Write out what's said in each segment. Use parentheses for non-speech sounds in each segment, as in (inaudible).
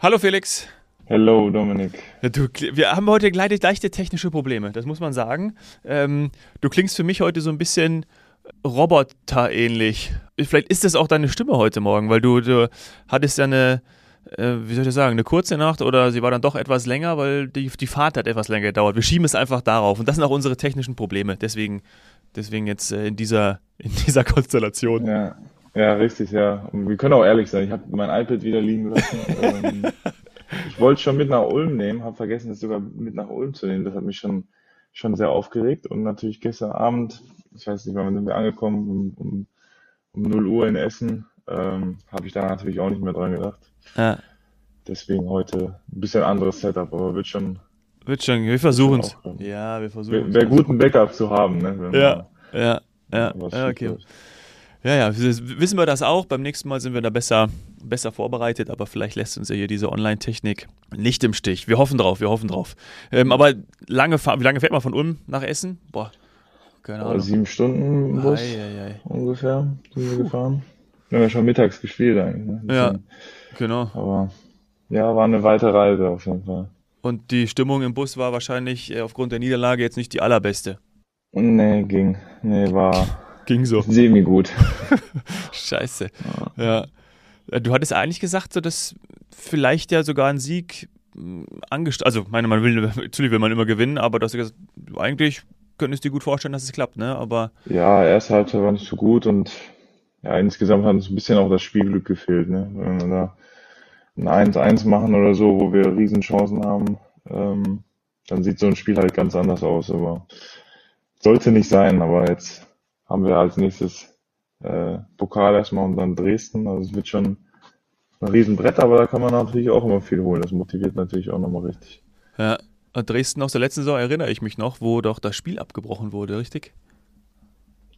Hallo Felix. Hallo Dominik. Du, wir haben heute leichte, leichte technische Probleme, das muss man sagen. Ähm, du klingst für mich heute so ein bisschen roboterähnlich. Vielleicht ist das auch deine Stimme heute Morgen, weil du, du hattest ja eine, äh, wie soll ich sagen, eine kurze Nacht oder sie war dann doch etwas länger, weil die, die Fahrt hat etwas länger gedauert. Wir schieben es einfach darauf und das sind auch unsere technischen Probleme. Deswegen, deswegen jetzt äh, in, dieser, in dieser (laughs) Konstellation. Ja. Ja, richtig, ja. Und wir können auch ehrlich sein, ich habe mein iPad wieder liegen gelassen. ähm, ich wollte schon mit nach Ulm nehmen, habe vergessen, es sogar mit nach Ulm zu nehmen. Das hat mich schon, schon sehr aufgeregt. Und natürlich gestern Abend, ich weiß nicht, wann sind wir angekommen, um, um, um 0 Uhr in Essen, ähm, habe ich da natürlich auch nicht mehr dran gedacht. Ja. Deswegen heute ein bisschen anderes Setup, aber wird schon. Wird schon, wir versuchen es. Ja, wir versuchen es. Wäre gut, ein Backup zu haben, ne? ja, ja, ja, ja, okay. Wird. Ja, ja, wissen wir das auch. Beim nächsten Mal sind wir da besser, besser vorbereitet, aber vielleicht lässt uns ja hier diese Online-Technik nicht im Stich. Wir hoffen drauf, wir hoffen drauf. Ähm, aber lange, wie lange fährt man von Ulm nach Essen? Boah, keine Ahnung. Sieben Stunden Bus ei, ei, ei. ungefähr sind wir gefahren. Wir haben ja schon mittags gespielt eigentlich. Ne? Ja, genau. Aber ja, war eine weite Reise auf jeden Fall. Und die Stimmung im Bus war wahrscheinlich äh, aufgrund der Niederlage jetzt nicht die allerbeste. Nee, ging. Nee, war Ging so. Semi gut. (laughs) Scheiße. Ja. ja. Du hattest eigentlich gesagt, so dass vielleicht ja sogar ein Sieg hm, angestellt. Also, meine, man will, (laughs) natürlich will man immer gewinnen, aber du hast gesagt, eigentlich könntest du dir gut vorstellen, dass es klappt, ne? Aber. Ja, erste Halbzeit war nicht so gut und ja, insgesamt hat uns ein bisschen auch das Spielglück gefehlt, ne? Wenn wir da ein 1-1 machen oder so, wo wir Riesenchancen haben, ähm, dann sieht so ein Spiel halt ganz anders aus, aber sollte nicht sein, aber jetzt haben wir als nächstes äh, Pokal erstmal und dann Dresden. Also es wird schon ein Riesenbrett, aber da kann man natürlich auch immer viel holen. Das motiviert natürlich auch nochmal richtig. Ja, Dresden aus der letzten Saison erinnere ich mich noch, wo doch das Spiel abgebrochen wurde, richtig?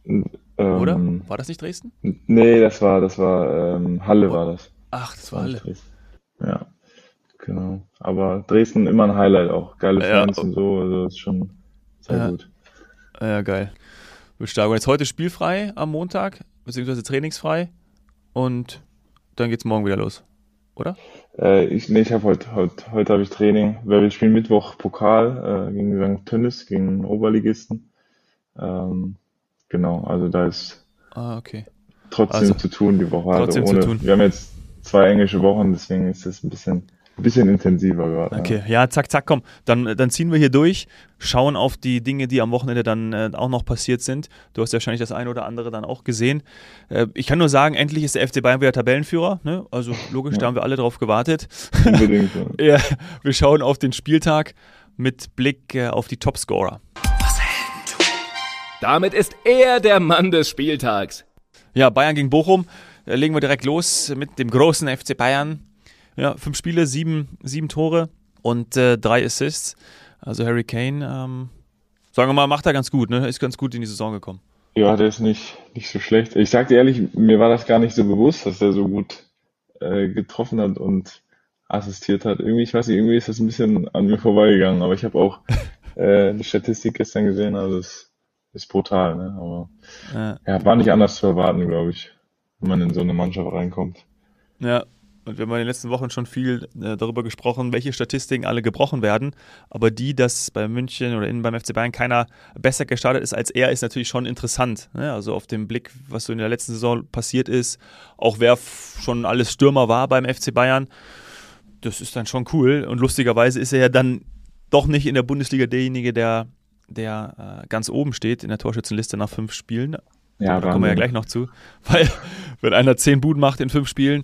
Ähm, Oder? War das nicht Dresden? Nee, das war, das war ähm, Halle oh. war das. Ach, das war Halle. Dresden. Ja, genau. Aber Dresden immer ein Highlight auch. Geile Fans ja. und so, also ist schon sehr ja. gut. Ja, geil Und jetzt heute spielfrei am Montag, beziehungsweise trainingsfrei. Und dann geht's morgen wieder los, oder? Äh, ich nee, ich habe heute, heute, heute habe ich Training, weil wir spielen Mittwoch Pokal äh, gegen St. Tönnis, gegen Oberligisten. Ähm, genau, also da ist ah, okay. trotzdem also, zu tun die Woche. Also trotzdem ohne, zu tun. Wir haben jetzt zwei englische Wochen, deswegen ist das ein bisschen bisschen intensiver gerade. Okay, ja, zack, zack, komm. Dann, dann ziehen wir hier durch, schauen auf die Dinge, die am Wochenende dann äh, auch noch passiert sind. Du hast ja wahrscheinlich das eine oder andere dann auch gesehen. Äh, ich kann nur sagen, endlich ist der FC Bayern wieder Tabellenführer. Ne? Also logisch, ja. da haben wir alle drauf gewartet. Unbedingt. (laughs) Ja. ja, wir schauen auf den Spieltag mit Blick äh, auf die Topscorer. Damit ist er der Mann des Spieltags. Ja, Bayern gegen Bochum. Da legen wir direkt los mit dem großen FC Bayern. Ja, fünf Spiele, sieben, sieben Tore und äh, drei Assists. Also Harry Kane, ähm, sagen wir mal, macht er ganz gut, ne? Ist ganz gut in die Saison gekommen. Ja, der ist nicht, nicht so schlecht. Ich sag dir ehrlich, mir war das gar nicht so bewusst, dass er so gut äh, getroffen hat und assistiert hat. Irgendwie, ich weiß nicht, irgendwie ist das ein bisschen an mir vorbeigegangen, aber ich habe auch (laughs) äh, die Statistik gestern gesehen, also es ist brutal, ne? Aber ja. ja, war nicht anders zu erwarten, glaube ich, wenn man in so eine Mannschaft reinkommt. Ja, und wir haben in den letzten Wochen schon viel äh, darüber gesprochen, welche Statistiken alle gebrochen werden. Aber die, dass bei München oder innen beim FC Bayern keiner besser gestartet ist als er, ist natürlich schon interessant. Ne? Also auf dem Blick, was so in der letzten Saison passiert ist, auch wer schon alles Stürmer war beim FC Bayern, das ist dann schon cool. Und lustigerweise ist er ja dann doch nicht in der Bundesliga derjenige, der, der äh, ganz oben steht in der Torschützenliste nach fünf Spielen. Ja, da kommen wir ja gleich noch zu. (laughs) Weil, wenn einer zehn Buden macht in fünf Spielen,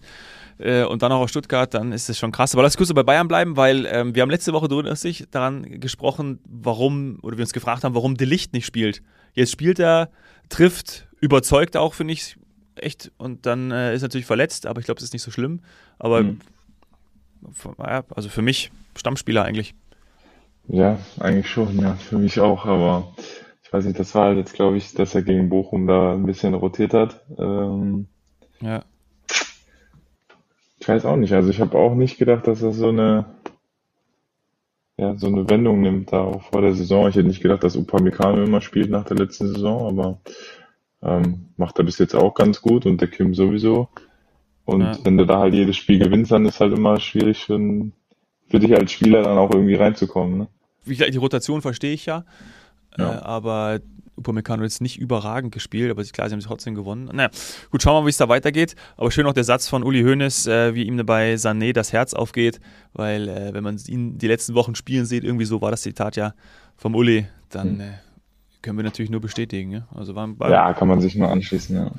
äh, und dann auch aus Stuttgart, dann ist es schon krass. Aber lass kurz bei Bayern bleiben, weil ähm, wir haben letzte Woche, du erinnerst dich, daran gesprochen, warum, oder wir uns gefragt haben, warum De Licht nicht spielt. Jetzt spielt er, trifft, überzeugt auch, finde ich, echt. Und dann äh, ist natürlich verletzt, aber ich glaube, es ist nicht so schlimm. Aber mhm. also für mich Stammspieler eigentlich. Ja, eigentlich schon, ja, für mich auch, aber ich weiß nicht, das war halt jetzt, glaube ich, dass er gegen Bochum da ein bisschen rotiert hat. Ähm, ja. Ich weiß auch nicht. Also ich habe auch nicht gedacht, dass das so eine, ja, so eine Wendung nimmt da auch vor der Saison. Ich hätte nicht gedacht, dass Upamecano immer spielt nach der letzten Saison, aber ähm, macht er bis jetzt auch ganz gut und der Kim sowieso. Und Ja. wenn du da halt jedes Spiel gewinnst, dann ist halt immer schwierig für, für dich als Spieler dann auch irgendwie reinzukommen. Ne? Wie gesagt, die Rotation verstehe ich ja, Ja. Äh, aber Upamecano jetzt nicht überragend gespielt, aber klar, sie haben trotzdem gewonnen. Naja, gut, schauen wir mal, wie es da weitergeht. Aber schön auch der Satz von Uli Hoeneß, äh, wie ihm bei Sané das Herz aufgeht, weil äh, wenn man ihn die letzten Wochen spielen sieht, irgendwie so war das Zitat ja vom Uli, dann Hm. äh, können wir natürlich nur bestätigen. Ja? Also war, war, Ja, kann man sich nur anschließen, ja.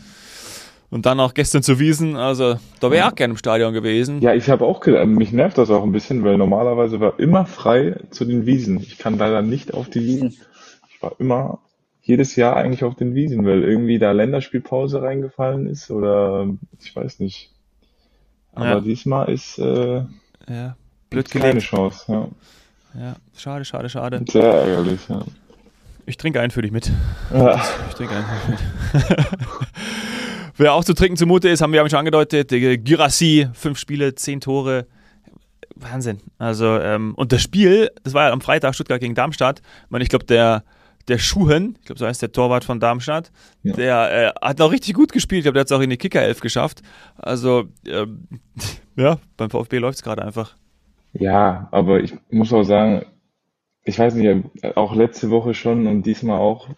Und dann auch gestern zu Wiesen, also da wäre ich auch gerne im Stadion gewesen. Ja, ich habe auch gedacht, mich nervt das auch ein bisschen, weil normalerweise war immer frei zu den Wiesen. Ich kann leider nicht auf die Wiesen. Ich war immer jedes Jahr eigentlich auf den Wiesen, weil irgendwie da Länderspielpause reingefallen ist oder ich weiß nicht. Aber Ja. diesmal ist äh, Ja, blöd keine. Chance. Ja. Ja, schade, schade, schade. Sehr ärgerlich. Ja. Ich trinke einen für dich mit. Ja. Ich trinke einen für dich mit. (laughs) Wer auch zu trinken zumute ist, haben wir ja schon angedeutet, Girassi, fünf Spiele, zehn Tore. Wahnsinn. Also, ähm, und das Spiel, das war ja am Freitag Stuttgart gegen Darmstadt. Ich meine, ich glaube, der, der Schuhen, ich glaube, so heißt der Torwart von Darmstadt, Ja. der äh, hat auch richtig gut gespielt. Ich glaube, der hat es auch in die Kickerelf geschafft. Also, ähm, (laughs) ja, beim VfB läuft es gerade einfach. Ja, aber ich muss auch sagen, ich weiß nicht, auch letzte Woche schon und diesmal auch,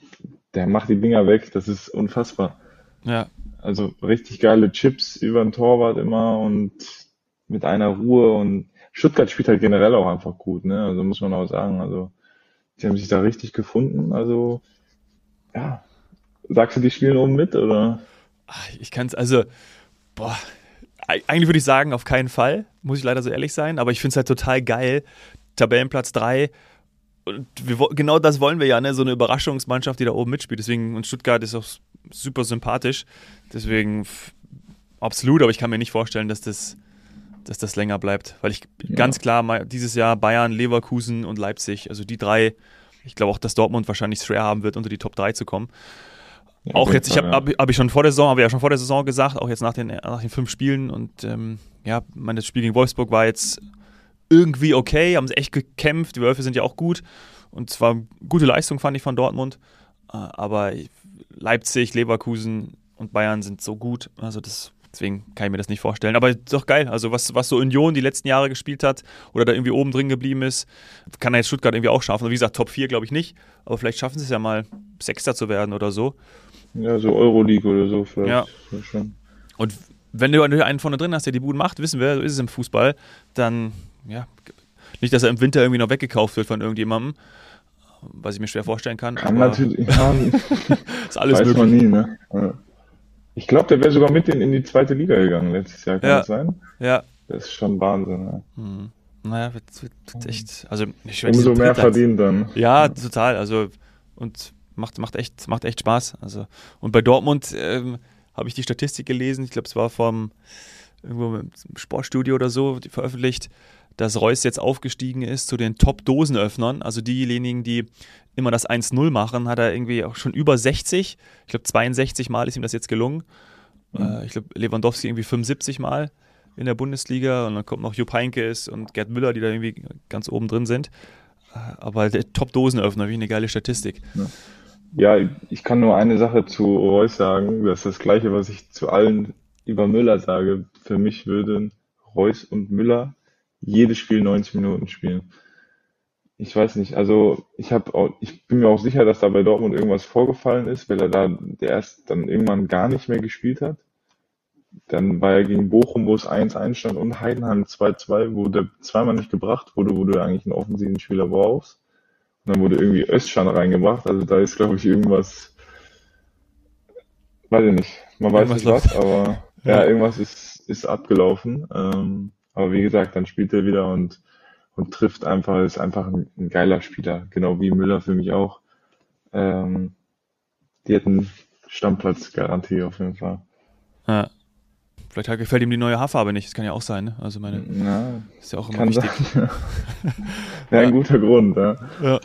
der macht die Dinger weg, das ist unfassbar. Ja, Also richtig geile Chips über den Torwart immer und mit einer Ruhe und Stuttgart spielt halt generell auch einfach gut, ne? Also muss man auch sagen. Also die haben sich da richtig gefunden. Also ja, sagst du, die spielen oben mit oder? Ah, Ich kann es, also, boah, eig- eigentlich würde ich sagen, auf keinen Fall, muss ich leider so ehrlich sein, aber ich finde es halt total geil. Tabellenplatz 3. Und wir, genau das wollen wir ja, ne? So eine Überraschungsmannschaft, die da oben mitspielt. Deswegen, und Stuttgart ist auch super sympathisch. Deswegen absolut, aber ich kann mir nicht vorstellen, dass das, dass das länger bleibt. Weil ich Ja. ganz klar dieses Jahr Bayern, Leverkusen und Leipzig, also die drei, ich glaube auch, dass Dortmund wahrscheinlich schwer haben wird, unter die Top 3 zu kommen. Ja, Auch jetzt, ich habe hab, hab ich schon vor der Saison, habe ja schon vor der Saison gesagt, auch jetzt nach den, nach den fünf Spielen und ähm, ja, mein Spiel gegen Wolfsburg war jetzt irgendwie okay, haben sie echt gekämpft, die Wölfe sind ja auch gut und zwar gute Leistung fand ich von Dortmund, äh, aber Leipzig, Leverkusen und Bayern sind so gut, also das deswegen kann ich mir das nicht vorstellen, aber doch geil, also was, was so Union die letzten Jahre gespielt hat oder da irgendwie oben drin geblieben ist, kann er jetzt Stuttgart irgendwie auch schaffen, wie gesagt, Top 4 glaube ich nicht, aber vielleicht schaffen sie es ja mal Sechster zu werden oder so. Ja, so Euroleague oder so vielleicht. Ja. Schon. Und wenn du einen vorne drin hast, der die Buden macht, wissen wir, so ist es im Fußball, dann, ja, nicht, dass er im Winter irgendwie noch weggekauft wird von irgendjemandem, was ich mir schwer vorstellen kann. Kann aber natürlich, ja, (laughs) Ist alles weiß möglich. man nie, ne? Ja. Ich glaube, der wäre sogar mit in, in die zweite Liga gegangen letztes Jahr, kann Ja. das sein? Ja. Das ist schon Wahnsinn, ja. Hm. Naja, wird, wird, echt, also ich weiß, Umso mehr verdient dann. Ja, total. Also und macht, macht, echt, macht echt Spaß. Also, und bei Dortmund ähm, habe ich die Statistik gelesen, ich glaube, es war vom irgendwo im Sportstudio oder so veröffentlicht, dass Reus jetzt aufgestiegen ist zu den Top-Dosenöffnern. Also diejenigen, die immer das 1-0 machen, hat er irgendwie auch schon über 60. Ich glaube, 62 Mal ist ihm das jetzt gelungen. Äh, ich glaube, Lewandowski irgendwie 75 Mal in der Bundesliga und dann kommt noch Jupp Heynckes und Gerd Müller, die da irgendwie ganz oben drin sind. Äh, Aber der Top-Dosenöffner, wie eine geile Statistik. Ja, ich kann nur eine Sache zu Reus sagen. Das ist das Gleiche, was ich zu allen über Müller sage. Für mich würden Reus und Müller jedes Spiel 90 Minuten spielen. Ich weiß nicht, also ich habe ich bin mir auch sicher, dass da bei Dortmund irgendwas vorgefallen ist, weil er da der erst dann irgendwann gar nicht mehr gespielt hat. Dann war er gegen Bochum, wo es 1-1 stand und Heidenheim 2-2, wo der zweimal nicht gebracht wurde, wo du eigentlich einen offensiven Spieler brauchst. Und dann wurde irgendwie Özcan reingebracht. Also da ist, glaube ich, irgendwas, weiß ich nicht. Man weiß Irgendwas nicht was, aber (laughs) Ja. ja, irgendwas ist, ist abgelaufen. Ähm, aber wie gesagt, dann spielt er wieder und, und trifft einfach, ist einfach ein, ein geiler Spieler. Genau wie Müller für mich auch. Ähm, die hätten Stammplatzgarantie auf jeden Fall. Ja. Vielleicht gefällt ihm die neue Haarfarbe nicht. Das kann ja auch sein. Ne? Also meine, Ja, ist ja auch immer wichtig. sein. (laughs) Wäre ein guter Grund, ja. Ja.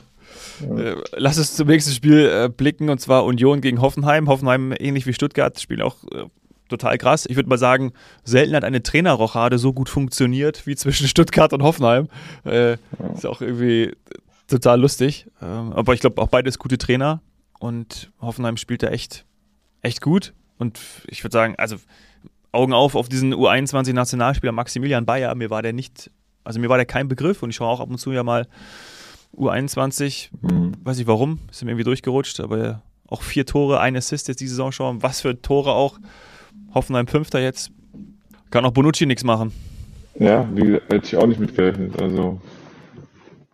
Äh, Lass uns zum nächsten Spiel äh, blicken und zwar Union gegen Hoffenheim. Hoffenheim, ähnlich wie Stuttgart, spielen auch äh, total krass. Ich würde mal sagen, selten hat eine Trainerrochade so gut funktioniert wie zwischen (laughs) Stuttgart und Hoffenheim. Äh, Ist auch irgendwie total lustig. Ähm, aber ich glaube, auch beides gute Trainer und Hoffenheim spielt da echt, echt gut. Und ich würde sagen, also Augen auf auf diesen U21-Nationalspieler Maximilian Bayer. Mir war der nicht, also mir war der kein Begriff und ich schaue auch ab und zu ja mal U21. Mhm. Weiß ich warum, ist mir irgendwie durchgerutscht, aber auch vier Tore, ein Assist jetzt die Saison schon. Was für Tore auch. Hoffenheim Fünfter jetzt. Kann auch Bonucci nichts machen. Ja, wie hätte ich auch nicht mitgerechnet. Also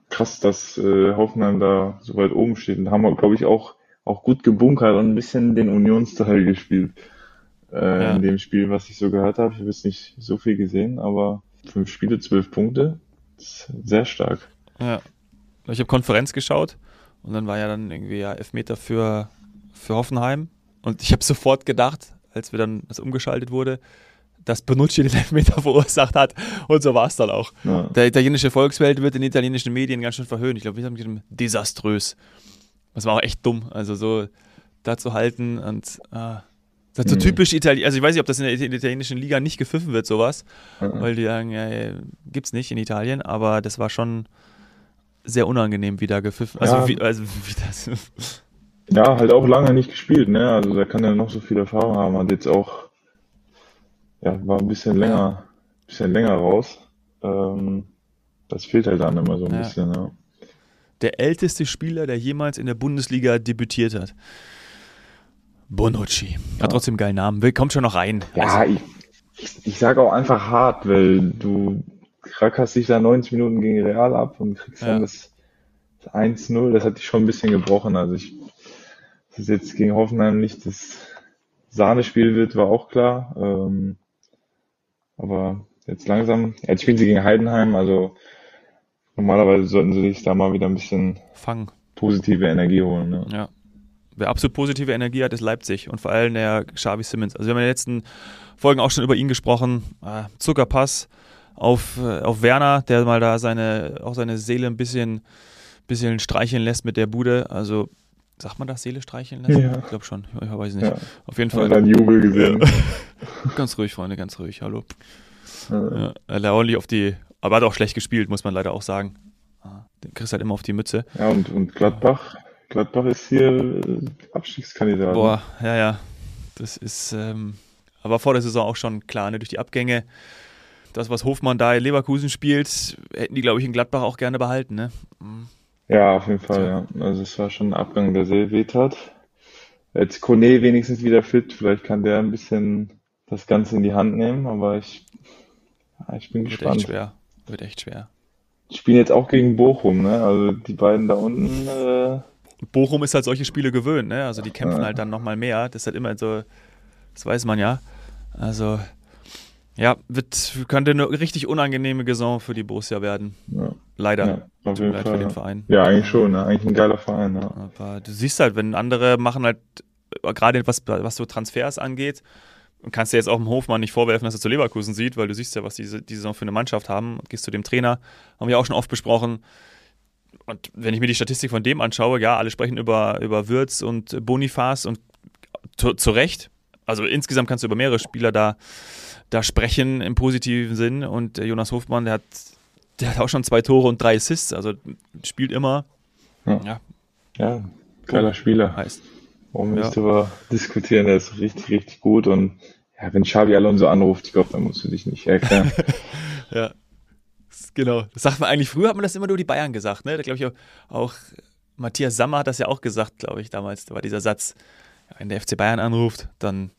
krass, dass äh, Hoffenheim da so weit oben steht. Und haben wir, glaube ich, auch, auch gut gebunkert und ein bisschen den Unionsteil (laughs) gespielt. Äh, ja. In dem Spiel, was ich so gehört habe. Ich habe jetzt nicht so viel gesehen, aber fünf Spiele, zwölf Punkte. sehr stark. Ja. Ich habe Konferenz geschaut und dann war ja dann irgendwie ja Elfmeter für, für Hoffenheim. Und ich habe sofort gedacht, als wir dann das umgeschaltet wurde, dass Bonucci den Elfmeter verursacht hat. Und so war es dann auch. Ja. Der italienische Volkswelt wird in italienischen Medien ganz schön verhöhnt. Ich glaube, wir haben gesagt, desaströs. Das war auch echt dumm. Also so da zu halten und äh, das ist so mhm. typisch Italien. Also ich weiß nicht, ob das in der italienischen Liga nicht gepfiffen wird, sowas. Mhm. Weil die sagen, ja, gibt's nicht in Italien, aber das war schon sehr unangenehm, wie da gepfiffen. Also, ja. wie, also (laughs) wie das. Ja, halt auch lange nicht gespielt, ne? Also der kann ja noch so viel Erfahrung haben. Hat jetzt auch ja, war ein bisschen länger, bisschen länger raus. Ähm, das fehlt halt dann immer so ein ja. bisschen, ja. Der älteste Spieler, der jemals in der Bundesliga debütiert hat. Bonucci. Hat ja. trotzdem einen geilen Namen. Will, kommt schon noch rein. Ja, also, ich, ich, ich sage auch einfach hart, weil du rackerst dich da 90 Minuten gegen Real ab und kriegst dann das, das 1-0. Das hat dich schon ein bisschen gebrochen. Also ich, das ist jetzt gegen Hoffenheim nicht das Sahnespiel wird, war auch klar. Ähm, aber jetzt langsam, jetzt spielen sie gegen Heidenheim, also normalerweise sollten sie sich da mal wieder ein bisschen fangen. positive Energie holen. Ne? Ja. Wer absolut positive Energie hat, ist Leipzig und vor allem der Xavi Simmons. Also wir haben in den letzten Folgen auch schon über ihn gesprochen. Äh, Zuckerpass auf, äh, auf Werner, der mal da seine, auch seine Seele ein bisschen, bisschen streicheln lässt mit der Bude. Also Sagt man das, Seele streicheln lassen? Ja. Ich glaube schon. Ich weiß nicht. Ja. Auf jeden Fall. Dann Jubel gesehen. (laughs) ganz ruhig, Freunde, ganz ruhig. Hallo. Ja. Ordentlich auf die. Aber hat auch schlecht gespielt, muss man leider auch sagen. Ah, den kriegst halt immer auf die Mütze. Ja, und, und Gladbach. Gladbach ist hier äh, Abstiegskandidat. Boah, ja, ja. Das ist. Ähm, aber vor der Saison auch schon klar, ne? durch die Abgänge. Das, was Hofmann da in Leverkusen spielt, hätten die, glaube ich, in Gladbach auch gerne behalten. Ne? Ja, auf jeden Fall, ja. Also es war schon ein Abgang, der sehr weh tat. Jetzt Kone wenigstens wieder fit, vielleicht kann der ein bisschen das Ganze in die Hand nehmen, aber ich, ich bin Wird gespannt. Wird echt schwer. Wird echt schwer. Spielen jetzt auch gegen Bochum, ne? Also die beiden da unten. Äh... Bochum ist halt solche Spiele gewöhnt, ne? Also die kämpfen ja. halt dann nochmal mehr. Das ist halt immer so, das weiß man ja. Also ja, wird, könnte eine richtig unangenehme Saison für die Borussia werden. Ja. Leider. Ja, auf jeden Fall, für den Verein. Ja, eigentlich schon, ne? eigentlich ein geiler Verein. Ja. Aber du siehst halt, wenn andere machen halt, gerade was, was so Transfers angeht, kannst du jetzt auch dem Hofmann nicht vorwerfen, dass er zu Leverkusen sieht, weil du siehst ja, was diese, die Saison für eine Mannschaft haben. Gehst zu dem Trainer, haben wir auch schon oft besprochen. Und wenn ich mir die Statistik von dem anschaue, ja, alle sprechen über, über Würz und Bonifaz und zu, zu Recht. Also insgesamt kannst du über mehrere Spieler da da sprechen im positiven Sinn. Und Jonas Hofmann, der hat, der hat auch schon zwei Tore und drei Assists, also spielt immer. Ja, ja. ja geiler Spieler. Heißt. Warum ja. wir diskutieren, der ist richtig, richtig gut. Und ja, wenn Xavi Alonso anruft, ich glaube, dann musst du dich nicht erklären. (laughs) ja. Genau. Das sagt man eigentlich, früher hat man das immer nur die Bayern gesagt, ne? Da glaube ich auch, auch Matthias Sammer hat das ja auch gesagt, glaube ich, damals. Da war dieser Satz, wenn der FC Bayern anruft, dann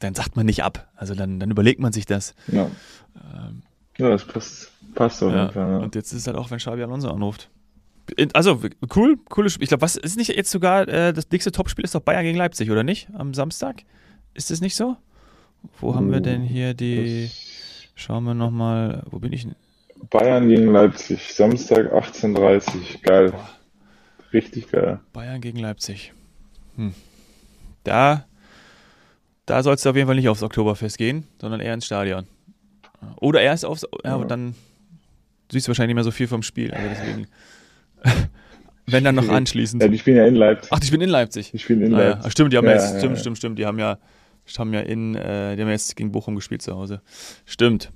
dann sagt man nicht ab. Also dann, dann überlegt man sich das. Ja, ähm, ja das passt, passt jeden Fall. Ja. Und jetzt ist es halt auch, wenn Xabi Alonso anruft. Also, cool, cooles Spiel. Ich glaube, was ist nicht jetzt sogar äh, das nächste Topspiel ist doch Bayern gegen Leipzig, oder nicht? Am Samstag? Ist das nicht so? Wo uh, haben wir oh, denn hier die. Schauen wir nochmal, wo bin ich? Bayern gegen Leipzig, Samstag 18.30 Geil. Richtig geil. Bayern gegen Leipzig. Hm. Da da sollst du auf jeden Fall nicht aufs Oktoberfest gehen, sondern eher ins Stadion. Oder erst aufs, ja, aber dann siehst du wahrscheinlich nicht mehr so viel vom Spiel. Also deswegen, (laughs) wenn dann noch anschließend. Ja, die spielen ja in Leipzig. Ach, die spielen in Leipzig. Die spielen in Leipzig. Ja, stimmt, die haben ja, jetzt, stimmt, stimmt, stimmt, die haben ja, haben ja in, äh, die haben jetzt gegen Bochum gespielt zu Hause. Stimmt.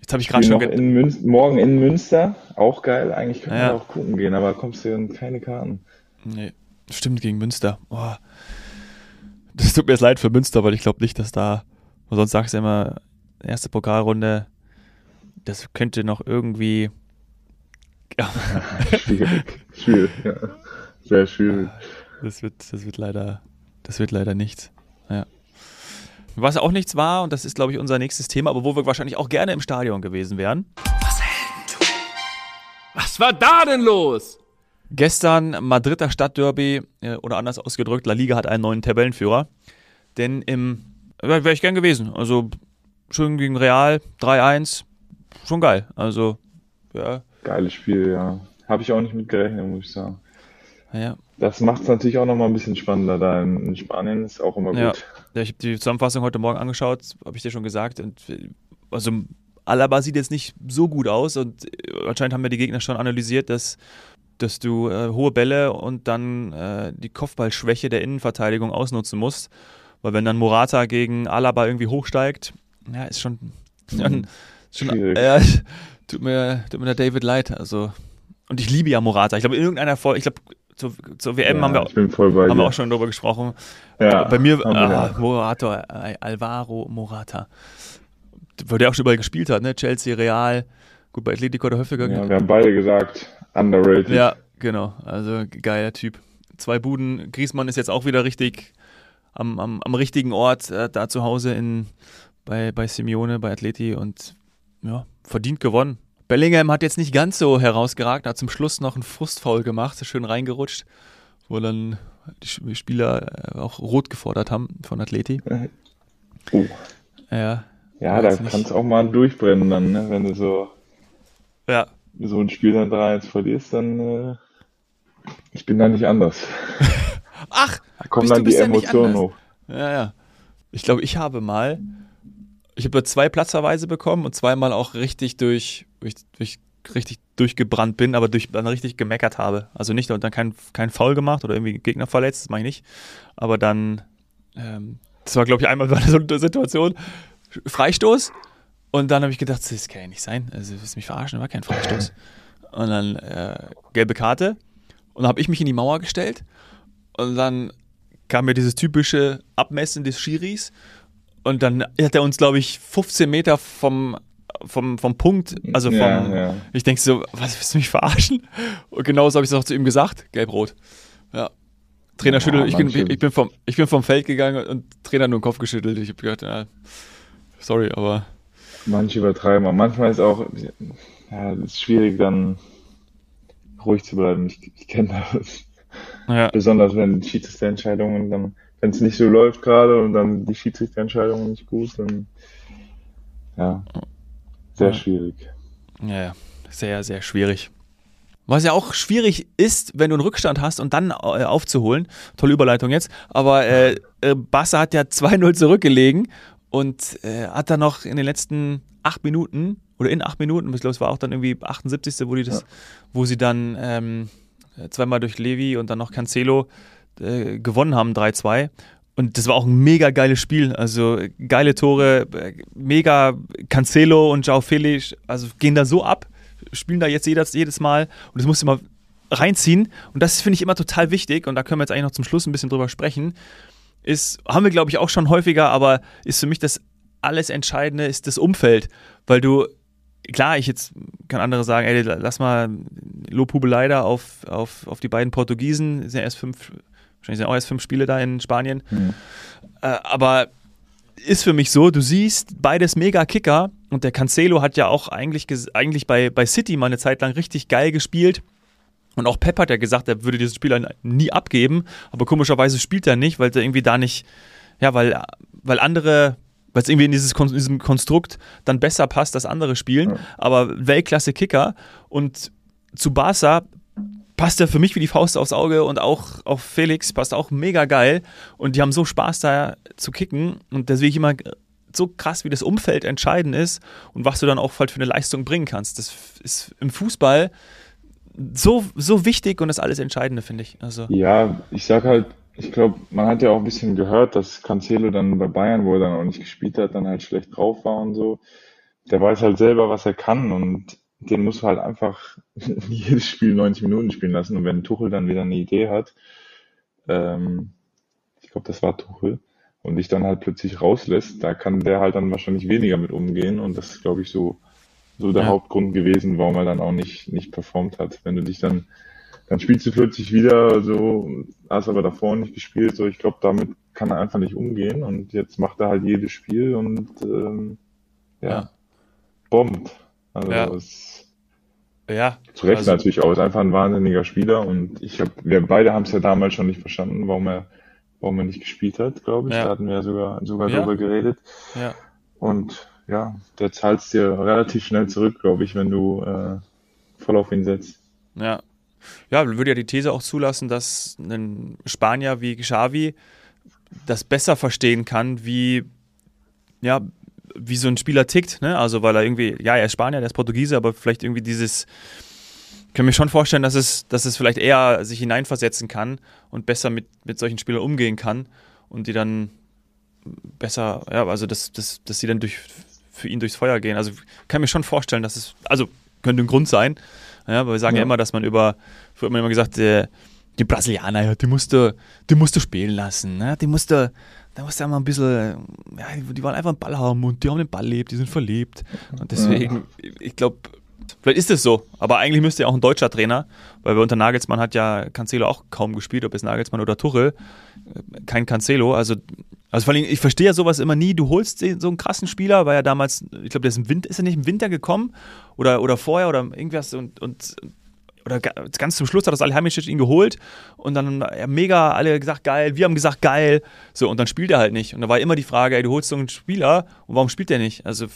Jetzt habe ich gerade schon. In Münster, morgen in Münster, auch geil. Eigentlich könnte man auch gucken gehen, aber kommst du in keine Karten. Nee, stimmt, gegen Münster. Boah. das tut mir jetzt leid für Münster, weil ich glaube nicht, dass da, sonst sagst du immer, erste Pokalrunde, das könnte noch irgendwie. Ja. (laughs) schwierig, schwierig, ja. Sehr schwierig. Das wird, das wird leider, das wird leider nichts. Ja. Was auch nichts war, und das ist, glaube ich, unser nächstes Thema, aber wo wir wahrscheinlich auch gerne im Stadion gewesen wären. Was hält du? Was war da denn los? Gestern Madrider Stadtderby, äh, oder anders ausgedrückt, La Liga hat einen neuen Tabellenführer. Denn im, wäre ich gern gewesen. Also schön gegen Real, 3-1, schon geil. Also, ja. Geiles Spiel, ja. Habe ich auch nicht mit gerechnet, muss ich sagen. Ja. Das macht es natürlich auch nochmal ein bisschen spannender da in, Spanien, ist auch immer gut. Ja, ja ich habe die Zusammenfassung heute Morgen angeschaut, habe ich dir schon gesagt. Und, also Alaba sieht jetzt nicht so gut aus und anscheinend haben wir die Gegner schon analysiert, dass, dass du äh, hohe Bälle und dann äh, die Kopfballschwäche der Innenverteidigung ausnutzen musst. Weil wenn dann Morata gegen Alaba irgendwie hochsteigt, ja, ist schon, (laughs) mhm. schon äh, (laughs) tut mir, tut mir der David leid. Also, und ich liebe ja Morata. Ich glaube, in irgendeiner Folge, ich glaube, zur, zur WM ja, haben, wir, haben wir auch schon darüber gesprochen. Ja, bei mir, ah, Morata, äh, Alvaro Morata. Weil der auch schon überall gespielt hat, ne? Chelsea, Real. Gut, bei Atletico der häufiger. Ja, wir haben beide gesagt, underrated. Ja, genau. Also geiler Typ. Zwei Buden. Griesmann ist jetzt auch wieder richtig am, am, am richtigen Ort, äh, da zu Hause in, bei, bei Simeone, bei Atleti und ja, verdient gewonnen. Bellingham hat jetzt nicht ganz so herausgeragt, hat zum Schluss noch einen Frustfoul gemacht, schön reingerutscht, wo dann die Spieler äh, auch rot gefordert haben von Atleti. Oh. Ja. Ja, da kann es auch mal durchbrennen dann, ne? wenn du so, ja. so ein Spiel dann 3-1 verlierst, dann äh, ich bin da nicht anders. (laughs) Ach, da kommen dann die Emotionen hoch. Ja, ja. Ich glaube, ich habe mal, ich habe zwei Platzverweise bekommen und zweimal auch richtig durch, durch, durch richtig durchgebrannt bin, aber durch, dann richtig gemeckert habe. Also nicht dann kein, kein Foul gemacht oder irgendwie Gegner verletzt, das meine ich nicht. Aber dann, ähm, das war glaube ich einmal (laughs) bei so einer Situation, Freistoß und dann habe ich gedacht, das kann ja nicht sein. Also, du willst mich verarschen, war kein Freistoß. Und dann äh, gelbe Karte und dann habe ich mich in die Mauer gestellt und dann kam mir dieses typische Abmessen des Schiris. Und dann hat er uns, glaube ich, 15 Meter vom, vom, vom Punkt, also vom, ja, ja. ich denke so, was willst du mich verarschen? Und genauso habe ich es auch zu ihm gesagt, gelb-rot. Ja. Trainer ja, schüttelt, ich bin, ich, bin vom, ich bin vom Feld gegangen und Trainer nur den Kopf geschüttelt. Ich habe gedacht, ja, sorry, aber. Manche übertreiben, aber manchmal ist auch, ja, es ist schwierig dann ruhig zu bleiben. Ich, ich kenne das. Ja. Besonders wenn Schiedsrichterentscheidungen dann, wenn es nicht so läuft gerade und dann die Schiedsrichterentscheidungen nicht gut, dann ja, sehr schwierig. Ja, sehr, sehr schwierig. Was ja auch schwierig ist, wenn du einen Rückstand hast und dann äh, aufzuholen. Tolle Überleitung jetzt. Aber äh, (laughs) äh, Barca hat ja 2-0 zurückgelegen und äh, hat dann noch in den letzten acht Minuten oder in acht Minuten, ich glaube, es war auch dann irgendwie 78. wo die das, ja. wo sie dann ähm, zweimal durch Levi und dann noch Cancelo äh, gewonnen haben, 3-2. Und das war auch ein mega geiles Spiel. Also geile Tore, mega Cancelo und Joao Felix, also gehen da so ab, spielen da jetzt jedes, jedes Mal und das musst du mal reinziehen. Und das finde ich immer total wichtig und da können wir jetzt eigentlich noch zum Schluss ein bisschen drüber sprechen. Ist, haben wir glaube ich auch schon häufiger, aber ist für mich das alles Entscheidende, ist das Umfeld. Weil du klar, ich jetzt kann andere sagen, ey, lass mal Lobhubelei da auf, auf, auf die beiden Portugiesen, sind ja erst fünf, wahrscheinlich sind auch erst fünf Spiele da in Spanien. Mhm. Äh, aber ist für mich so, du siehst beides mega Kicker und der Cancelo hat ja auch eigentlich, eigentlich bei, bei City mal eine Zeit lang richtig geil gespielt. Und auch Pep hat ja gesagt, er würde dieses Spiel nie abgeben, aber komischerweise spielt er nicht, weil er irgendwie da nicht, ja, weil, weil andere weil es irgendwie in, dieses, in diesem Konstrukt dann besser passt, dass andere spielen. Ja. Aber Weltklasse-Kicker und zu Barca passt er für mich wie die Faust aufs Auge und auch auf Felix passt auch mega geil. Und die haben so Spaß da zu kicken. Und deswegen immer so krass, wie das Umfeld entscheidend ist und was du dann auch halt für eine Leistung bringen kannst. Das ist im Fußball so, so wichtig und das alles Entscheidende, finde ich. Also. Ja, ich sag halt, ich glaube, man hat ja auch ein bisschen gehört, dass Cancelo dann bei Bayern, wo er dann auch nicht gespielt hat, dann halt schlecht drauf war und so. Der weiß halt selber, was er kann und den muss halt einfach (laughs) jedes Spiel 90 Minuten spielen lassen. Und wenn Tuchel dann wieder eine Idee hat, ähm, ich glaube, das war Tuchel, und dich dann halt plötzlich rauslässt, da kann der halt dann wahrscheinlich weniger mit umgehen. Und das ist, glaube ich, so, so der Ja. Hauptgrund gewesen, warum er dann auch nicht, nicht performt hat. Wenn du dich dann, dann spielst du plötzlich wieder so, hast aber davor nicht gespielt, so ich glaube, damit kann er einfach nicht umgehen. Und jetzt macht er halt jedes Spiel und ähm, ja, Ja. bombt. Also Ja. es Ja. zu Recht Also- natürlich auch. Ist einfach ein wahnsinniger Spieler und ich habe, wir beide haben es ja damals schon nicht verstanden, warum er, warum er nicht gespielt hat, glaube ich. Ja. Da hatten wir ja sogar, sogar Ja. drüber geredet. Ja. Und ja, der zahlt's dir relativ schnell zurück, glaube ich, wenn du äh, voll auf ihn setzt. Ja. Ja, würde ja die These auch zulassen, dass ein Spanier wie Xavi das besser verstehen kann, wie, ja, wie so ein Spieler tickt, ne? Also weil er irgendwie, ja, er ist Spanier, der ist Portugiese, aber vielleicht irgendwie dieses, ich kann mir schon vorstellen, dass es, dass es vielleicht eher sich hineinversetzen kann und besser mit, mit solchen Spielern umgehen kann und die dann besser, ja, also dass, dass, dass sie dann durch, für ihn durchs Feuer gehen. Also kann mir schon vorstellen, dass es, also könnte ein Grund sein, ja, aber wir sagen ja, Ja. immer, dass man über, früher hat man immer gesagt, äh, die Brasilianer, ja, die musst du, die musst du spielen lassen, ne? die musst du, da musst du ja mal ein bisschen, ja, die, wollen einfach einen Ball haben und die haben den Ball lebt, die sind verliebt. Und deswegen, ich glaube, vielleicht ist es so, aber eigentlich müsste ja auch ein deutscher Trainer, weil wir unter Nagelsmann hat ja Cancelo auch kaum gespielt, ob es Nagelsmann oder Tuchel, äh, kein Cancelo, also also vor allem, ich verstehe ja sowas immer nie. Du holst so einen krassen Spieler, war ja damals, ich glaube, der ist im Winter, ist er nicht im Winter gekommen oder, oder vorher oder irgendwas und, und oder ga- ganz zum Schluss hat das Alhamicic ihn geholt und dann ja, mega alle gesagt geil, wir haben gesagt geil, so und dann spielt er halt nicht und da war immer die Frage, ey, du holst so einen Spieler und warum spielt der nicht? Also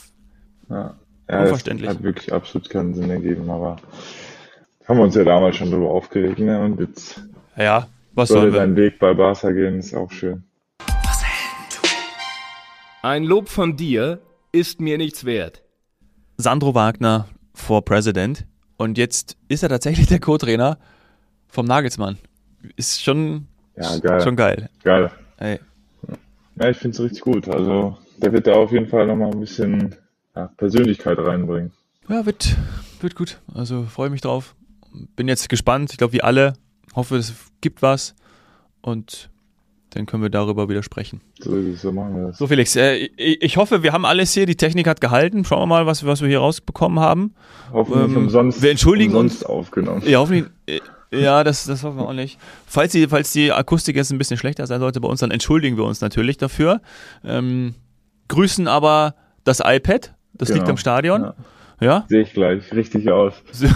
Ja. Ja, Unverständlich. Das hat wirklich absolut keinen Sinn ergeben, aber haben wir uns ja damals schon drüber aufgeregt, ne? Und jetzt ja, was soll dein Weg bei Barca gehen, ist auch schön. Ein Lob von dir ist mir nichts wert. Sandro Wagner for President und jetzt ist er tatsächlich (laughs) der Co-Trainer vom Nagelsmann. Ist schon Ja, geil. schon geil. Geil. Ey. Ja, ich finde es richtig gut. Also, der wird da auf jeden Fall nochmal ein bisschen ja, Persönlichkeit reinbringen. Ja, wird, wird gut. Also freue mich drauf. Bin jetzt gespannt. Ich glaube, wie alle. Hoffe, es gibt was. Und dann können wir darüber wieder sprechen. So machen wir das. So, Felix, äh, ich, hoffe, wir haben alles hier. Die Technik hat gehalten. Schauen wir mal, was, was wir hier rausbekommen haben. Hoffentlich ähm, umsonst, wir entschuldigen umsonst aufgenommen. Ja, hoffentlich. äh, Ja, das, das hoffen wir auch nicht. Falls die, falls die Akustik jetzt ein bisschen schlechter sein sollte bei uns, dann entschuldigen wir uns natürlich dafür. Ähm, grüßen aber das iPad. Das Genau. liegt am Stadion. Ja. ja? Sehe ich gleich richtig aus. (laughs)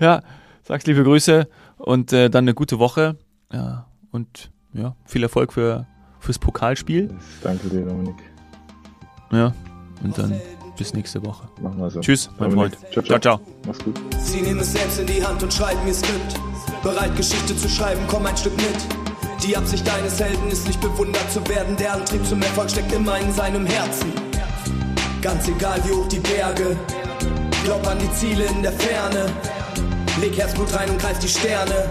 Ja, sagst liebe Grüße und äh, dann eine gute Woche. Ja, und ja, viel Erfolg für, fürs Pokalspiel. Danke dir, Dominik. Ja, und dann bis nächste Woche. Machen wir so. Tschüss, mein Dominik. Freund. Ciao, ciao. ciao. ciao. Mach's gut. Sie nehmen es selbst in die Hand und schreiben ihr Skript. Bereit, Geschichte zu schreiben, komm ein Stück mit. Die Absicht deines Helden ist nicht bewundert zu werden. Der Antrieb zum Erfolg steckt immer in seinem Herzen. Ganz egal wie hoch die Berge. Glaub an die Ziele in der Ferne. Leg Herzblut rein und greif die Sterne.